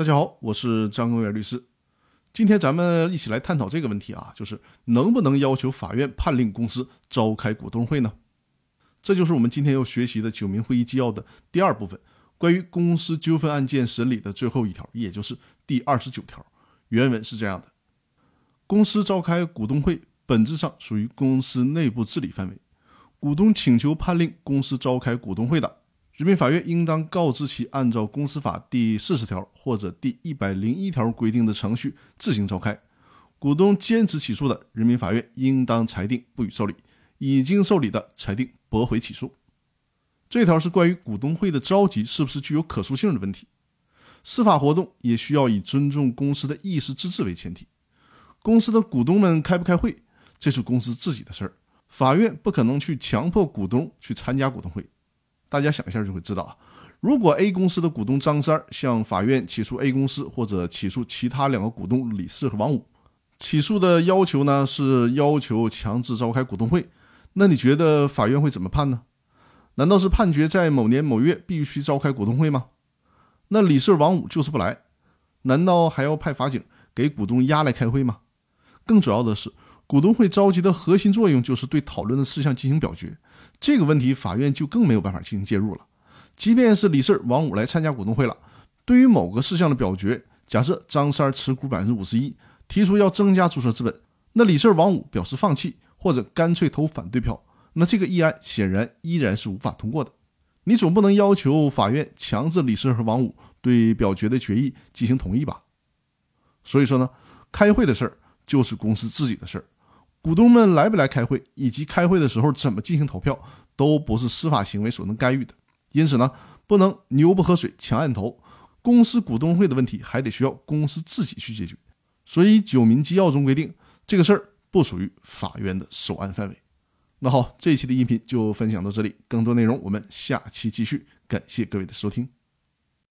大家好，我是张根源律师。今天咱们一起来探讨这个问题啊，就是能不能要求法院判令公司召开股东会呢？这就是我们今天要学习的九民会议纪要的第二部分，关于公司纠纷案件审理的最后一条，也就是第二十九条。原文是这样的：公司召开股东会，本质上属于公司内部治理范围。股东请求判令公司召开股东会的。人民法院应当告知其按照公司法第四十条或者第一百零一条规定的程序自行召开。股东坚持起诉的，人民法院应当裁定不予受理；已经受理的，裁定驳回起诉。这条是关于股东会的召集是不是具有可塑性的问题。司法活动也需要以尊重公司的议事之治为前提。公司的股东们开不开会，这是公司自己的事儿，法院不可能去强迫股东去参加股东会。大家想一下就会知道啊，如果 A 公司的股东张三向法院起诉 A 公司，或者起诉其他两个股东李四和王五，起诉的要求呢是要求强制召开股东会，那你觉得法院会怎么判呢？难道是判决在某年某月必须召开股东会吗？那李四、王五就是不来，难道还要派法警给股东押来开会吗？更主要的是，股东会召集的核心作用就是对讨论的事项进行表决。这个问题，法院就更没有办法进行介入了。即便是李四、王五来参加股东会了，对于某个事项的表决，假设张三持股百分之五十一，提出要增加注册资本，那李四、王五表示放弃或者干脆投反对票，那这个议案显然依然是无法通过的。你总不能要求法院强制李四和王五对表决的决议进行同意吧？所以说呢，开会的事儿就是公司自己的事儿。股东们来不来开会，以及开会的时候怎么进行投票，都不是司法行为所能干预的。因此呢，不能牛不喝水强按头。公司股东会的问题还得需要公司自己去解决。所以《九民纪要》中规定，这个事儿不属于法院的受案范围。那好，这一期的音频就分享到这里，更多内容我们下期继续。感谢各位的收听。